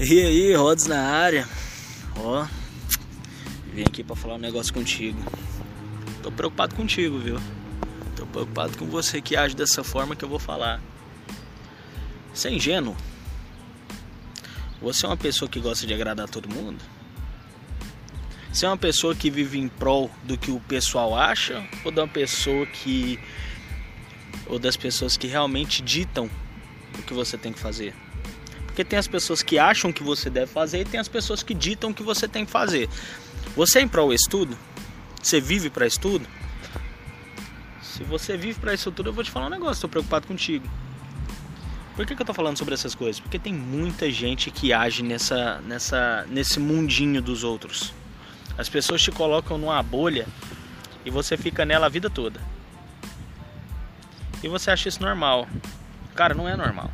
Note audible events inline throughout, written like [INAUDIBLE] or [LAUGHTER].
E aí, Rods na área. Ó, vim aqui pra falar um negócio contigo. Tô preocupado contigo, viu? Tô preocupado com você que age dessa forma que eu vou falar. Você é ingênuo? Você é uma pessoa que gosta de agradar todo mundo? Você é uma pessoa que vive em prol do que o pessoal acha? Ou uma pessoa que. Ou das pessoas que realmente ditam o que você tem que fazer? Porque tem as pessoas que acham que você deve fazer e tem as pessoas que ditam que você tem que fazer. Você é em prol estudo? Você vive para estudo? Se você vive para isso tudo, eu vou te falar um negócio, estou preocupado contigo. Por que, que eu tô falando sobre essas coisas? Porque tem muita gente que age nessa, nessa, nesse mundinho dos outros. As pessoas te colocam numa bolha e você fica nela a vida toda. E você acha isso normal. Cara, não é normal.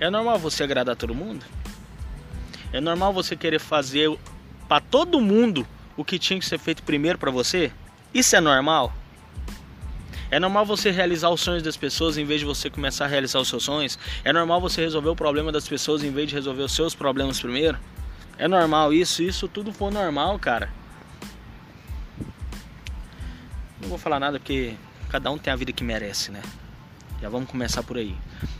É normal você agradar todo mundo? É normal você querer fazer para todo mundo o que tinha que ser feito primeiro para você? Isso é normal? É normal você realizar os sonhos das pessoas em vez de você começar a realizar os seus sonhos? É normal você resolver o problema das pessoas em vez de resolver os seus problemas primeiro? É normal isso? Isso tudo for normal, cara. Não vou falar nada porque cada um tem a vida que merece, né? Já vamos começar por aí.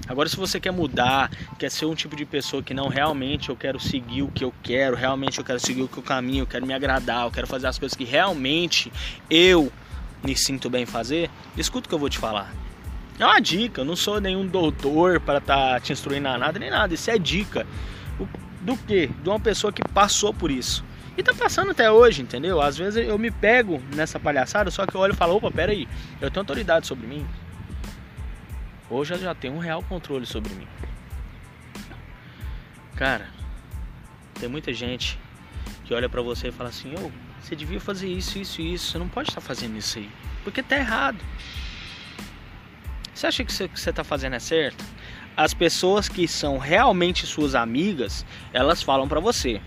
Agora, se você quer mudar, quer ser um tipo de pessoa que não realmente eu quero seguir o que eu quero, realmente eu quero seguir o que eu caminho, eu quero me agradar, eu quero fazer as coisas que realmente eu me sinto bem fazer, escuta o que eu vou te falar. É uma dica, eu não sou nenhum doutor para estar tá te instruindo a nada nem nada. Isso é dica. Do que? De uma pessoa que passou por isso. E tá passando até hoje, entendeu? Às vezes eu me pego nessa palhaçada, só que eu olho e falo, opa, pera aí, eu tenho autoridade sobre mim. Hoje eu já tenho um real controle sobre mim. Cara, tem muita gente que olha para você e fala assim: "Ô, você devia fazer isso, isso e isso. Você não pode estar fazendo isso aí, porque tá errado". Você acha que você está fazendo é certo? As pessoas que são realmente suas amigas, elas falam para você: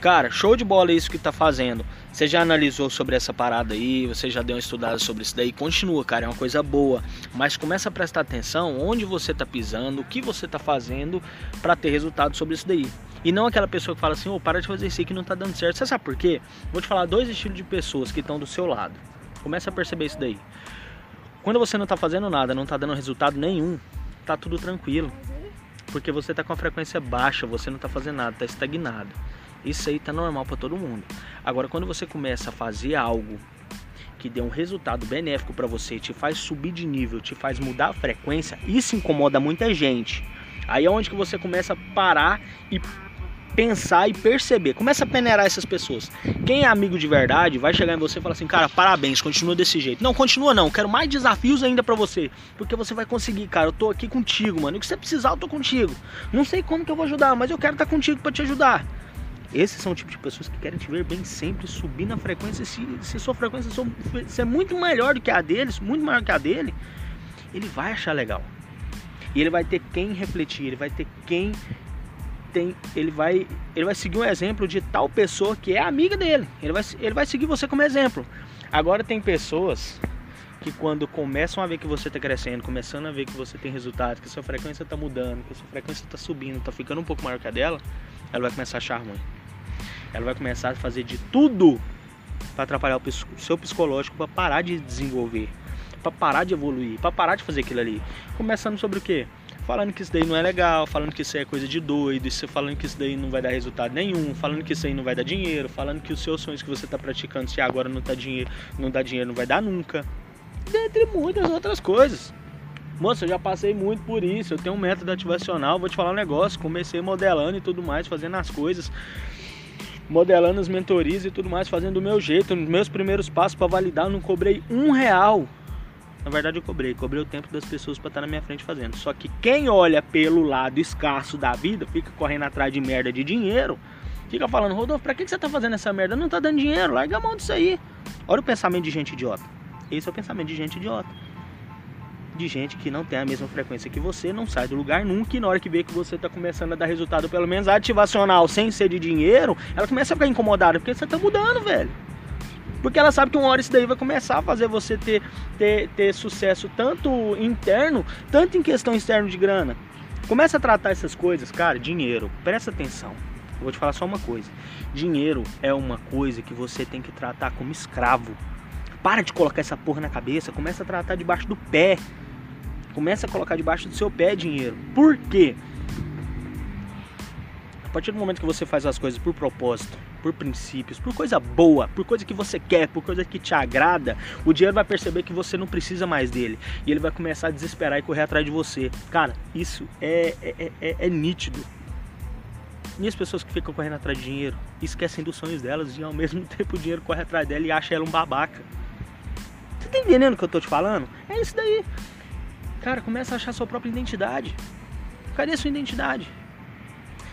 "Cara, show de bola isso que tá fazendo. Você já analisou sobre essa parada aí, você já deu uma estudada sobre isso daí, continua, cara, é uma coisa boa, mas começa a prestar atenção onde você tá pisando, o que você tá fazendo para ter resultado sobre isso daí. E não aquela pessoa que fala assim, ô, oh, para de fazer isso aí que não tá dando certo. Você sabe por quê? Vou te falar dois estilos de pessoas que estão do seu lado. Começa a perceber isso daí. Quando você não tá fazendo nada, não tá dando resultado nenhum, tá tudo tranquilo. Porque você tá com a frequência baixa, você não tá fazendo nada, tá estagnado. Isso aí tá normal para todo mundo. Agora, quando você começa a fazer algo que dê um resultado benéfico para você, te faz subir de nível, te faz mudar a frequência, isso incomoda muita gente. Aí é onde que você começa a parar e pensar e perceber. Começa a peneirar essas pessoas. Quem é amigo de verdade vai chegar em você e falar assim, cara, parabéns, continua desse jeito. Não, continua não, quero mais desafios ainda para você. Porque você vai conseguir, cara. Eu tô aqui contigo, mano. E o que você precisar, eu tô contigo. Não sei como que eu vou ajudar, mas eu quero estar contigo para te ajudar. Esses são o tipo de pessoas que querem te ver bem sempre, subir na frequência. Se, se sua frequência se é muito melhor do que a deles, muito maior que a dele, ele vai achar legal. E ele vai ter quem refletir, ele vai ter quem tem, ele vai, ele vai seguir um exemplo de tal pessoa que é amiga dele. Ele vai, ele vai seguir você como exemplo. Agora tem pessoas que quando começam a ver que você está crescendo, começando a ver que você tem resultado, que sua frequência está mudando, que sua frequência está subindo, está ficando um pouco maior que a dela, ela vai começar a achar ruim ela vai começar a fazer de tudo para atrapalhar o seu psicológico para parar de desenvolver, para parar de evoluir, para parar de fazer aquilo ali. Começando sobre o quê? Falando que isso daí não é legal, falando que isso é coisa de doido, falando que isso daí não vai dar resultado nenhum, falando que isso aí não vai dar dinheiro, falando que os seus sonhos que você está praticando, se agora não, tá dinheiro, não dá dinheiro, não vai dar nunca. Dentre muitas outras coisas. Moça, eu já passei muito por isso. Eu tenho um método ativacional, vou te falar um negócio. Comecei modelando e tudo mais, fazendo as coisas modelando as mentorias e tudo mais, fazendo do meu jeito, nos meus primeiros passos para validar, eu não cobrei um real. Na verdade eu cobrei, cobrei o tempo das pessoas para estar na minha frente fazendo. Só que quem olha pelo lado escasso da vida, fica correndo atrás de merda de dinheiro, fica falando, Rodolfo, pra que você tá fazendo essa merda? Não tá dando dinheiro, larga a mão disso aí. Olha o pensamento de gente idiota. Esse é o pensamento de gente idiota de gente que não tem a mesma frequência que você, não sai do lugar nunca e na hora que vê que você está começando a dar resultado, pelo menos ativacional, sem ser de dinheiro, ela começa a ficar incomodada, porque você está mudando, velho. Porque ela sabe que uma hora isso daí vai começar a fazer você ter, ter, ter sucesso tanto interno, tanto em questão externa de grana. Começa a tratar essas coisas, cara, dinheiro, presta atenção. Eu vou te falar só uma coisa. Dinheiro é uma coisa que você tem que tratar como escravo. Para de colocar essa porra na cabeça, começa a tratar debaixo do pé. Começa a colocar debaixo do seu pé dinheiro. Por quê? A partir do momento que você faz as coisas por propósito, por princípios, por coisa boa, por coisa que você quer, por coisa que te agrada, o dinheiro vai perceber que você não precisa mais dele. E ele vai começar a desesperar e correr atrás de você. Cara, isso é, é, é, é nítido. E as pessoas que ficam correndo atrás de dinheiro esquecem dos sonhos delas e ao mesmo [LAUGHS] tempo o dinheiro corre atrás dela e acha ela um babaca. Você tá entendendo o que eu tô te falando? É isso daí. Cara, começa a achar sua própria identidade. Cadê sua identidade?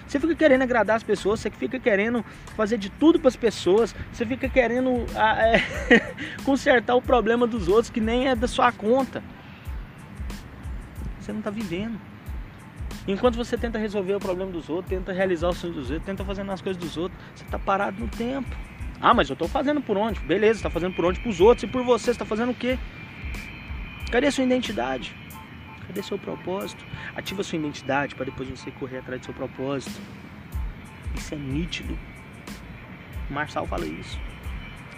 Você fica querendo agradar as pessoas, você fica querendo fazer de tudo para as pessoas, você fica querendo ah, é, [LAUGHS] consertar o problema dos outros que nem é da sua conta. Você não está vivendo. Enquanto você tenta resolver o problema dos outros, tenta realizar os sonhos dos outros, tenta fazer as coisas dos outros, você está parado no tempo. Ah, mas eu estou fazendo por onde? Beleza, está fazendo por onde? Para os outros e por você, você está fazendo o quê? Cadê a sua identidade? Cadê seu propósito? Ativa sua identidade para depois você correr atrás do seu propósito. Isso é nítido. O Marçal fala isso.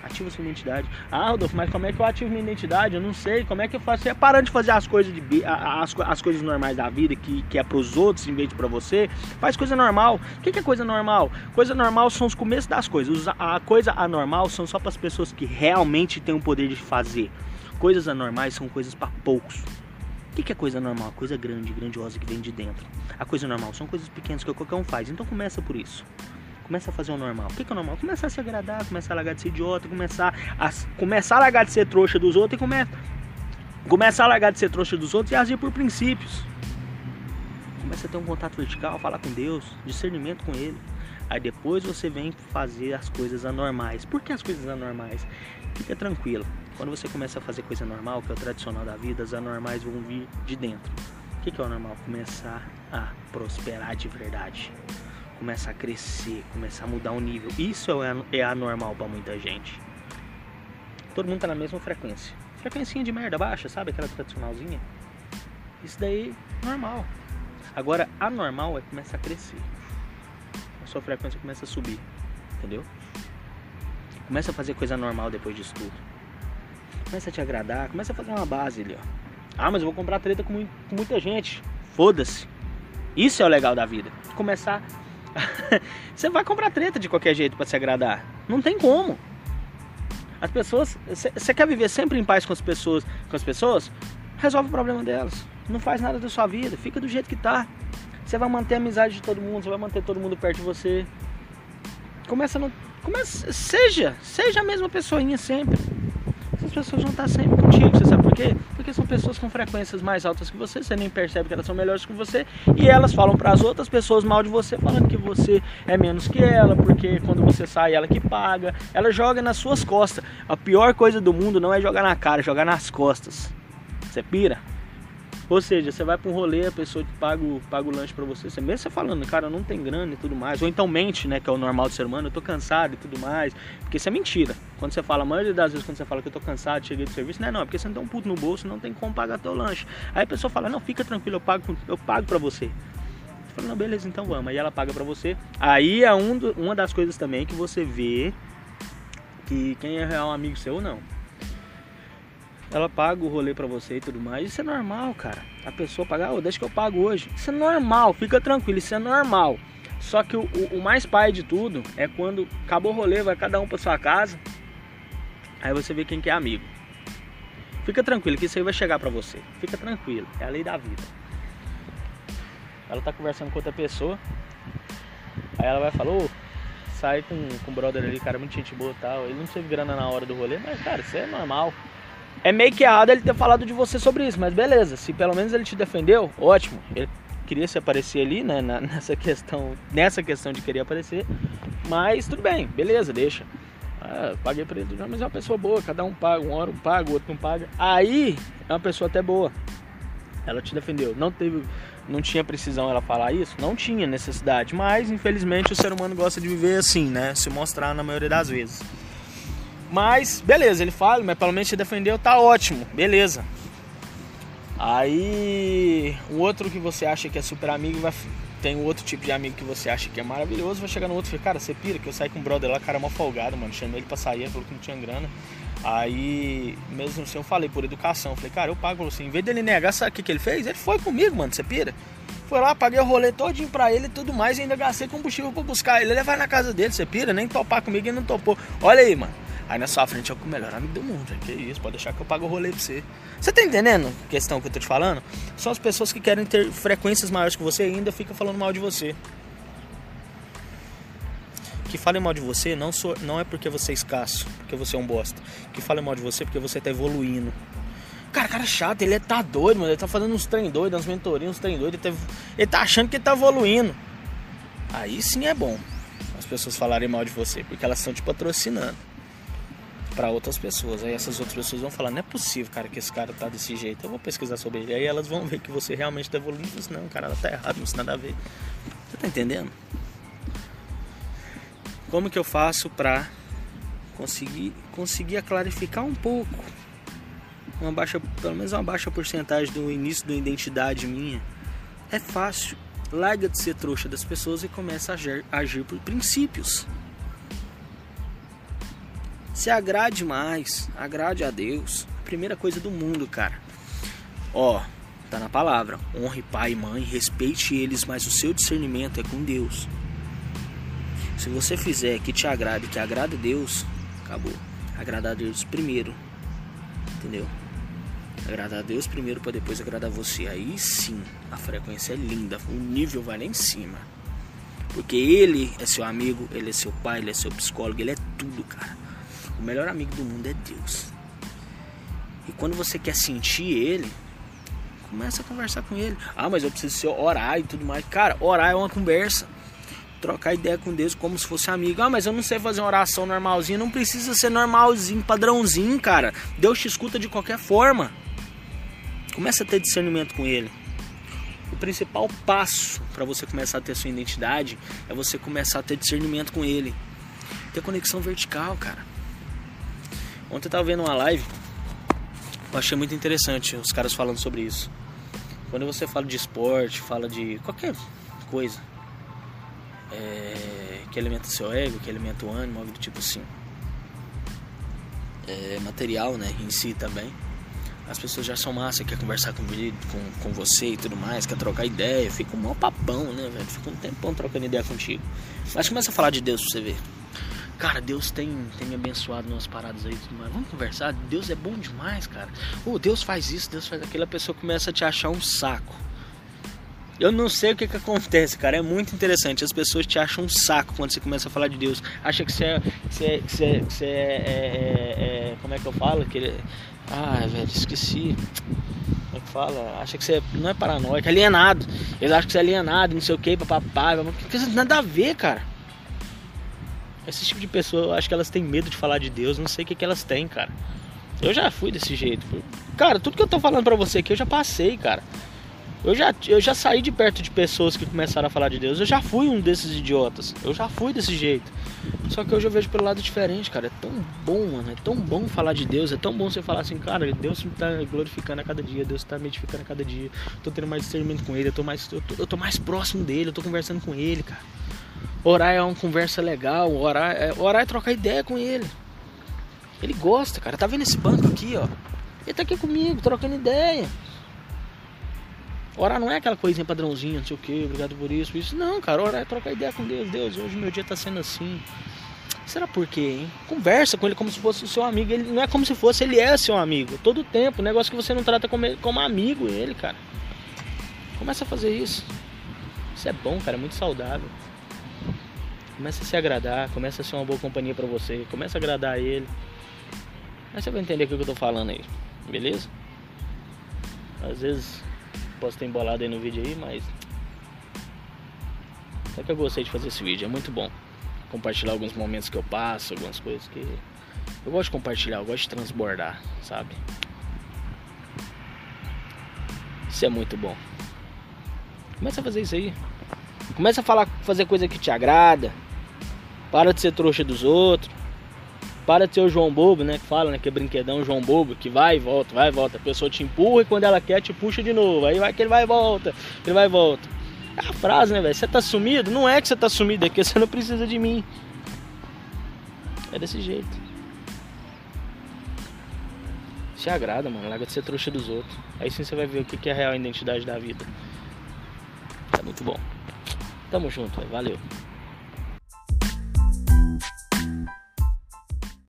Ativa sua identidade. Ah, Rodolfo, mas como é que eu ativo minha identidade? Eu não sei. Como é que eu faço? Você é parando de fazer as coisas, de, as, as coisas normais da vida, que, que é para os outros em vez de para você. Faz coisa normal. O que, que é coisa normal? Coisa normal são os começos das coisas. A coisa anormal são só para as pessoas que realmente têm o poder de fazer. Coisas anormais são coisas para poucos. O que é coisa normal? Coisa grande, grandiosa que vem de dentro. A coisa normal são coisas pequenas que qualquer um faz. Então começa por isso. Começa a fazer o normal. O que é o normal? Começar a se agradar, começar a largar de ser idiota, começar a, começar a largar de ser trouxa dos outros e começa, começar a largar de ser trouxa dos outros e agir por princípios. Começa a ter um contato vertical, falar com Deus, discernimento com Ele. Aí depois você vem fazer as coisas anormais. Por que as coisas anormais? Fica tranquilo. Quando você começa a fazer coisa normal, que é o tradicional da vida, as anormais vão vir de dentro. O que é o normal? Começar a prosperar de verdade. Começar a crescer, começar a mudar o nível. Isso é anormal para muita gente. Todo mundo tá na mesma frequência. Frequência de merda baixa, sabe? Aquela tradicionalzinha. Isso daí, normal. Agora, anormal é começar a crescer. A sua frequência começa a subir. Entendeu? Começa a fazer coisa normal depois disso tudo. Começa a te agradar, começa a fazer uma base ali, ó. Ah, mas eu vou comprar treta com, com muita gente. Foda-se. Isso é o legal da vida. Começar. [LAUGHS] você vai comprar treta de qualquer jeito para se agradar. Não tem como. As pessoas. Você quer viver sempre em paz com as pessoas? Com as pessoas? Resolve o problema delas. Não faz nada da sua vida. Fica do jeito que tá. Você vai manter a amizade de todo mundo. Você vai manter todo mundo perto de você. Começa no. Começa, seja, seja a mesma pessoinha sempre pessoas vão estar sempre contigo. Você sabe por quê? Porque são pessoas com frequências mais altas que você, você nem percebe que elas são melhores que você e elas falam para as outras pessoas mal de você, falando que você é menos que ela, porque quando você sai, ela que paga. Ela joga nas suas costas. A pior coisa do mundo não é jogar na cara, é jogar nas costas. Você pira? Ou seja, você vai para um rolê, a pessoa paga o, paga o lanche para você. Você mesmo você falando, cara, não tem grana e tudo mais. Ou então mente, né? Que é o normal do ser humano, eu tô cansado e tudo mais. Porque isso é mentira. Quando você fala, a maioria das vezes quando você fala que eu tô cansado, cheguei do serviço, não é não, é porque você não tem um puto no bolso, não tem como pagar teu lanche. Aí a pessoa fala, não, fica tranquilo, eu pago, eu pago pra você. Você fala, não, beleza, então vamos. Aí ela paga pra você. Aí é um do, uma das coisas também que você vê que quem é real amigo seu ou não ela paga o rolê para você e tudo mais. Isso é normal, cara. A pessoa paga, oh, deixa que eu pago hoje. Isso é normal, fica tranquilo, isso é normal. Só que o, o, o mais pai de tudo é quando acabou o rolê, vai cada um para sua casa. Aí você vê quem que é amigo. Fica tranquilo que isso aí vai chegar para você. Fica tranquilo, é a lei da vida. Ela tá conversando com outra pessoa. Aí ela vai falar, ô, sai com, com o brother ali, cara, muito gente boa e tal. Ele não teve grana na hora do rolê, mas cara, isso é normal. É meio que errado ele ter falado de você sobre isso, mas beleza. Se pelo menos ele te defendeu, ótimo. Ele queria se aparecer ali, né, [LAUGHS] nessa questão, nessa questão de querer aparecer. Mas tudo bem, beleza, deixa. Ah, paguei pra ele, mas é uma pessoa boa, cada um paga, um hora um paga, o outro não paga. Aí é uma pessoa até boa. Ela te defendeu. Não teve, não tinha precisão ela falar isso, não tinha necessidade, mas infelizmente o ser humano gosta de viver assim, né? Se mostrar na maioria das vezes. Mas, beleza, ele fala, mas pelo menos te defendeu, tá ótimo, beleza. Aí, o outro que você acha que é super amigo vai tem outro tipo de amigo que você acha que é maravilhoso, vai chegar no outro e cara, você pira, que eu saí com um brother lá, cara, mó folgado, mano. Chamei ele pra sair, ele falou que não tinha grana. Aí, mesmo assim, eu falei por educação, falei, cara, eu pago assim. Em vez dele negar, sabe o que, que ele fez? Ele foi comigo, mano, você pira. Foi lá, paguei o rolê todinho pra ele e tudo mais, e ainda gastei combustível pra buscar ele. Ele vai na casa dele, você pira, nem topar comigo e não topou. Olha aí, mano. Aí na sua frente é o melhor amigo do mundo, que isso, pode deixar que eu pago o rolê pra você. Você tá entendendo a questão que eu tô te falando? São as pessoas que querem ter frequências maiores que você e ainda fica falando mal de você. Que falem mal de você não, sou, não é porque você é escasso, porque você é um bosta. Que falem mal de você porque você tá evoluindo. Cara, cara chato, ele tá doido, mano. Ele tá fazendo uns trem doidos, umas mentorias, uns trem doidos. Ele, tá, ele tá achando que ele tá evoluindo. Aí sim é bom as pessoas falarem mal de você, porque elas estão te patrocinando para outras pessoas. Aí essas outras pessoas vão falar: não é possível, cara, que esse cara tá desse jeito. Eu vou pesquisar sobre ele. Aí elas vão ver que você realmente tá evoluindo. Não, cara, ela tá errado, não tem nada a ver. Você tá entendendo? Como que eu faço pra conseguir, conseguir clarificar um pouco? Uma baixa, pelo menos uma baixa porcentagem do início da identidade minha. É fácil. Larga de ser trouxa das pessoas e começa a agir, a agir por princípios. Se agrade mais, agrade a Deus. Primeira coisa do mundo, cara. Ó, tá na palavra. Honre pai e mãe, respeite eles, mas o seu discernimento é com Deus. Se você fizer que te agrade, que agrada a Deus, acabou. Agradar a Deus primeiro. Entendeu? Agradar a Deus primeiro para depois agradar você. Aí sim, a frequência é linda, o nível vai lá em cima. Porque ele é seu amigo, ele é seu pai, ele é seu psicólogo, ele é tudo, cara. O melhor amigo do mundo é Deus. E quando você quer sentir Ele, começa a conversar com Ele. Ah, mas eu preciso orar e tudo mais. Cara, orar é uma conversa. Trocar ideia com Deus como se fosse amigo. Ah, mas eu não sei fazer uma oração normalzinha. Não precisa ser normalzinho, padrãozinho, cara. Deus te escuta de qualquer forma. Começa a ter discernimento com Ele. O principal passo para você começar a ter sua identidade é você começar a ter discernimento com Ele. Ter conexão vertical, cara. Ontem eu tava vendo uma live, eu achei muito interessante os caras falando sobre isso. Quando você fala de esporte, fala de qualquer coisa é, que alimenta seu ego, que alimenta o ânimo, algo do tipo assim. É, material, né, em si também. As pessoas já são massa, quer conversar com, com, com você e tudo mais, quer trocar ideia, fica um maior papão, né, velho? Fica um tempão trocando ideia contigo. Mas começa a falar de Deus pra você ver. Cara, Deus tem, tem me abençoado nas paradas aí, mas vamos conversar. Deus é bom demais, cara. Oh, Deus faz isso, Deus faz aquilo. A pessoa começa a te achar um saco. Eu não sei o que, que acontece, cara. É muito interessante. As pessoas te acham um saco quando você começa a falar de Deus. Acha que você é. Você, que você, que você é, é, é, Como é que eu falo? Que ele, ah, velho, esqueci. Como é que fala? Acha que você não é paranoico, é alienado. Eles acham que você é alienado, não sei o que, papapá. Nada a ver, cara. Esse tipo de pessoa, eu acho que elas têm medo de falar de Deus, não sei o que, que elas têm, cara. Eu já fui desse jeito. Cara, tudo que eu tô falando pra você aqui, eu já passei, cara. Eu já, eu já saí de perto de pessoas que começaram a falar de Deus. Eu já fui um desses idiotas. Eu já fui desse jeito. Só que hoje eu vejo pelo lado diferente, cara. É tão bom, mano. É tão bom falar de Deus. É tão bom você falar assim, cara, Deus me tá glorificando a cada dia. Deus tá me edificando a cada dia. Tô tendo mais discernimento com Ele. Eu tô mais, eu tô, eu tô mais próximo dele. Eu tô conversando com Ele, cara. Orar é uma conversa legal, orar é, orar é trocar ideia com ele. Ele gosta, cara. Tá vendo esse banco aqui, ó? Ele tá aqui comigo, trocando ideia. Orar não é aquela coisinha padrãozinha, não sei o que, obrigado por isso, isso. Não, cara, orar é trocar ideia com Deus. Deus, hoje meu dia tá sendo assim. Será por quê, hein? Conversa com ele como se fosse o seu amigo. Ele não é como se fosse, ele é seu amigo. Todo tempo. Negócio que você não trata como, como amigo ele, cara. Começa a fazer isso. Isso é bom, cara, é muito saudável. Começa a se agradar, começa a ser uma boa companhia para você, começa a agradar ele. Aí você vai entender o que eu tô falando aí, beleza? Às vezes posso ter embolado aí no vídeo aí, mas é que eu gostei de fazer esse vídeo, é muito bom. Compartilhar alguns momentos que eu passo, algumas coisas que eu gosto de compartilhar, eu gosto de transbordar, sabe? Isso é muito bom. Começa a fazer isso aí. Começa a falar, fazer coisa que te agrada. Para de ser trouxa dos outros. Para de ser o João Bobo, né? Que fala, né? Que é brinquedão João Bobo, que vai e volta, vai e volta. A pessoa te empurra e quando ela quer, te puxa de novo. Aí vai que ele vai e volta, ele vai e volta. É a frase, né, velho? Você tá sumido? Não é que você tá sumido, é que você não precisa de mim. É desse jeito. Se agrada, mano. Larga de ser trouxa dos outros. Aí sim você vai ver o que é a real identidade da vida. Tá muito bom. Tamo junto, véio. valeu.